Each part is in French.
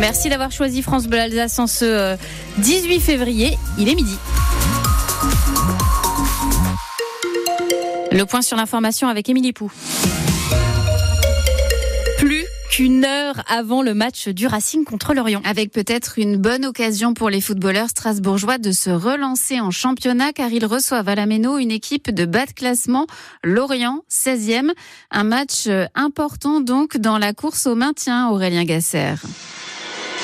Merci d'avoir choisi France Bleu Alsace en ce 18 euh, février. Il est midi. Le point sur l'information avec Émilie Pou une heure avant le match du Racing contre Lorient. Avec peut-être une bonne occasion pour les footballeurs strasbourgeois de se relancer en championnat car ils reçoivent à la Méno une équipe de bas de classement, Lorient, 16e. Un match euh, important donc dans la course au maintien, Aurélien Gasser.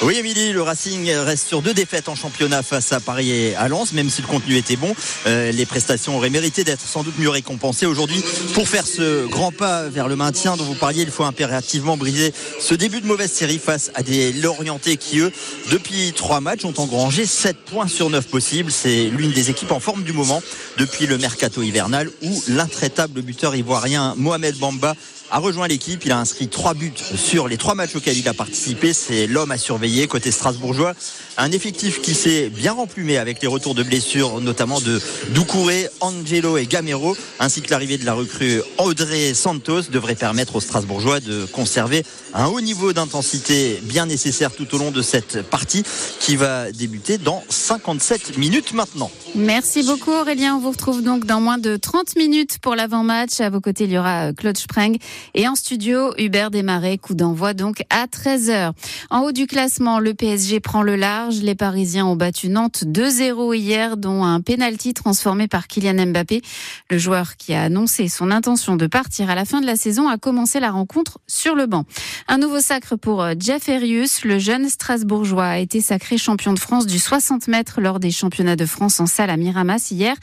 Oui, Émilie, le Racing reste sur deux défaites en championnat face à Paris et à Lens, même si le contenu était bon. Euh, les prestations auraient mérité d'être sans doute mieux récompensées aujourd'hui. Pour faire ce grand pas vers le maintien dont vous parliez, il faut impérativement briser ce début de mauvaise série face à des Lorientais qui, eux, depuis trois matchs, ont engrangé 7 points sur 9 possibles. C'est l'une des équipes en forme du moment depuis le mercato hivernal où l'intraitable buteur ivoirien Mohamed Bamba a rejoint l'équipe. Il a inscrit trois buts sur les trois matchs auxquels il a participé. C'est l'homme à surveiller côté strasbourgeois. Un effectif qui s'est bien remplumé avec les retours de blessures, notamment de Doucouré, Angelo et Gamero, ainsi que l'arrivée de la recrue Audrey Santos devrait permettre aux Strasbourgeois de conserver un haut niveau d'intensité bien nécessaire tout au long de cette partie qui va débuter dans 57 minutes maintenant. Merci beaucoup Aurélien. On vous retrouve donc dans moins de 30 minutes pour l'avant-match. À vos côtés, il y aura Claude Spreng et en studio, Hubert Desmarais, coup d'envoi donc à 13h. En haut du classement, le PSG prend le large. Les Parisiens ont battu Nantes 2-0 hier, dont un penalty transformé par Kylian Mbappé. Le joueur qui a annoncé son intention de partir à la fin de la saison a commencé la rencontre sur le banc. Un nouveau sacre pour euh, Jeff Erius. Le jeune Strasbourgeois a été sacré champion de France du 60 mètres lors des championnats de France en salle à Miramas hier.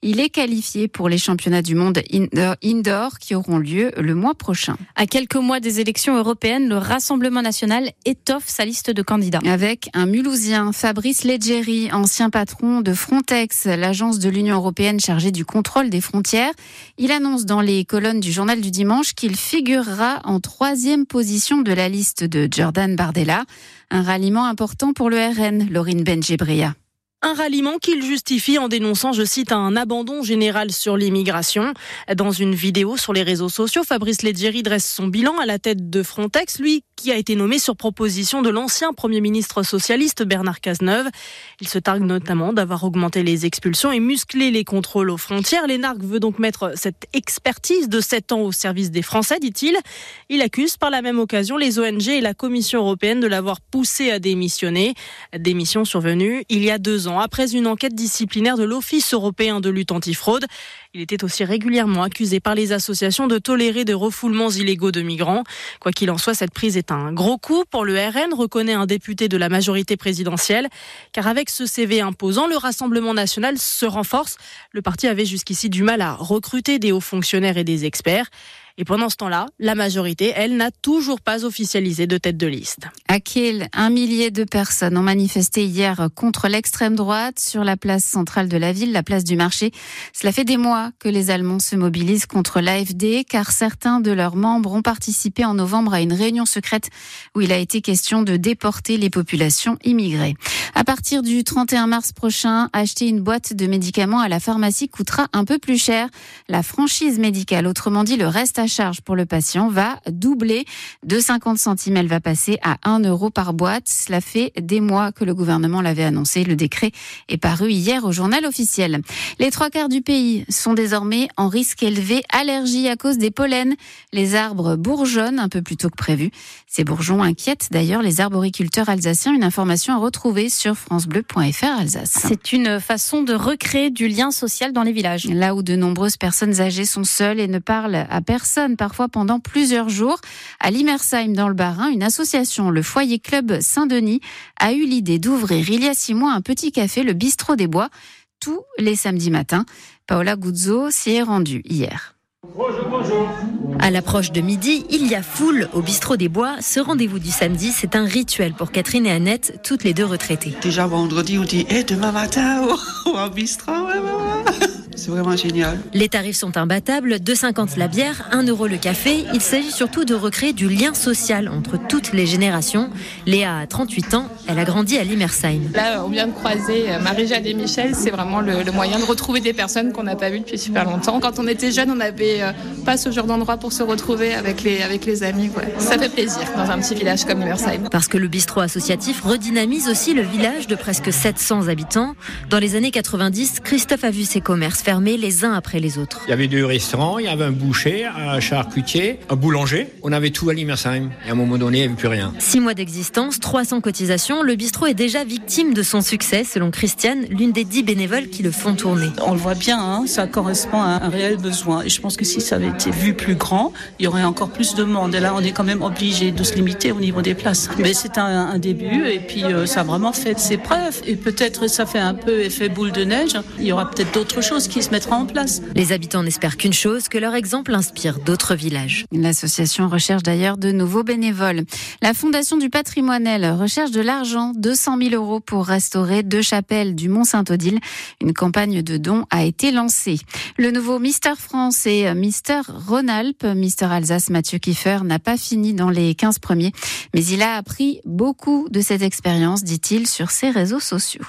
Il est qualifié pour les championnats du monde indoor qui auront lieu le mois prochain. À quelques mois des élections européennes, le Rassemblement national étoffe sa liste de candidats. Avec un Mulhousien, Fabrice Leggeri, ancien patron de Frontex, l'agence de l'Union européenne chargée du contrôle des frontières. Il annonce dans les colonnes du journal du dimanche qu'il figurera en troisième position de la liste de Jordan Bardella. Un ralliement important pour le RN, Laurine Benjebrea. Un ralliement qu'il justifie en dénonçant, je cite, un abandon général sur l'immigration. Dans une vidéo sur les réseaux sociaux, Fabrice Leggeri dresse son bilan à la tête de Frontex, lui qui a été nommé sur proposition de l'ancien Premier ministre socialiste Bernard Cazeneuve. Il se targue notamment d'avoir augmenté les expulsions et musclé les contrôles aux frontières. L'Énarque veut donc mettre cette expertise de 7 ans au service des Français, dit-il. Il accuse par la même occasion les ONG et la Commission européenne de l'avoir poussé à démissionner. Démission survenue il y a deux ans après une enquête disciplinaire de l'Office européen de lutte antifraude. Il était aussi régulièrement accusé par les associations de tolérer des refoulements illégaux de migrants. Quoi qu'il en soit, cette prise est un gros coup pour le RN, reconnaît un député de la majorité présidentielle. Car avec ce CV imposant, le Rassemblement national se renforce. Le parti avait jusqu'ici du mal à recruter des hauts fonctionnaires et des experts. Et pendant ce temps-là, la majorité, elle, n'a toujours pas officialisé de tête de liste. À Kiel, un millier de personnes ont manifesté hier contre l'extrême droite sur la place centrale de la ville, la place du marché. Cela fait des mois que les Allemands se mobilisent contre l'AFD car certains de leurs membres ont participé en novembre à une réunion secrète où il a été question de déporter les populations immigrées. À partir du 31 mars prochain, acheter une boîte de médicaments à la pharmacie coûtera un peu plus cher. La franchise médicale, autrement dit le reste à charge pour le patient va doubler de 50 centimes. Elle va passer à 1 euro par boîte. Cela fait des mois que le gouvernement l'avait annoncé. Le décret est paru hier au journal officiel. Les trois quarts du pays sont désormais en risque élevé allergie à cause des pollens. Les arbres bourgeonnent un peu plus tôt que prévu. Ces bourgeons inquiètent d'ailleurs les arboriculteurs alsaciens. Une information à retrouver sur francebleu.fr Alsace. C'est une façon de recréer du lien social dans les villages. Là où de nombreuses personnes âgées sont seules et ne parlent à personne parfois pendant plusieurs jours. À Limersheim, dans le Bas-Rhin, une association, le Foyer Club Saint-Denis, a eu l'idée d'ouvrir il y a six mois un petit café, le Bistrot des Bois, tous les samedis matins. Paola Guzzo s'y est rendue hier. À l'approche de midi, il y a foule au bistrot des Bois. Ce rendez-vous du samedi, c'est un rituel pour Catherine et Annette, toutes les deux retraitées. Déjà vendredi, on dit et eh, demain matin au, bistrot. C'est vraiment génial. Les tarifs sont imbattables, 2,50 la bière, 1 euro le café. Il s'agit surtout de recréer du lien social entre toutes les générations. Léa a 38 ans, elle a grandi à Limersheim. Là, on vient de croiser euh, Marie-Jade et Michel, c'est vraiment le, le, moyen de retrouver des personnes qu'on n'a pas vues depuis super longtemps. Quand on était jeune, on n'avait euh, pas ce genre d'endroit pour se retrouver avec les, avec les amis. Ouais. Ça fait plaisir dans un petit village comme Limersheim. Parce que le bistrot associatif redynamise aussi le village de presque 700 habitants. Dans les années 90, Christophe a vu ses commerces fermer les uns après les autres. Il y avait deux restaurants, il y avait un boucher, un charcutier, un boulanger. On avait tout à Limersheim. Et à un moment donné, il n'y avait plus rien. Six mois d'existence, 300 cotisations, le bistrot est déjà victime de son succès, selon Christiane, l'une des dix bénévoles qui le font tourner. On le voit bien, hein, ça correspond à un réel besoin. Et je pense que si ça avait été vu plus grand, il y aurait encore plus de monde. Et là, on est quand même obligé de se limiter au niveau des places. Mais c'est un, un, début et puis euh, ça a vraiment fait ses preuves. Et peut-être ça fait un peu effet boule de neige. Il y aura peut-être d'autres choses qui se mettront en place. Les habitants n'espèrent qu'une chose, que leur exemple inspire d'autres villages. L'association recherche d'ailleurs de nouveaux bénévoles. La Fondation du patrimoine recherche de l'argent, 200 000 euros pour restaurer deux chapelles du Mont-Saint-Odile. Une campagne de dons a été lancée. Le nouveau Mister France et Mister Rhône-Alpes, Mister Alsace Mathieu Kiefer n'a pas fini dans les 15 premiers, mais il a appris beaucoup de cette expérience, dit-il sur ses réseaux sociaux.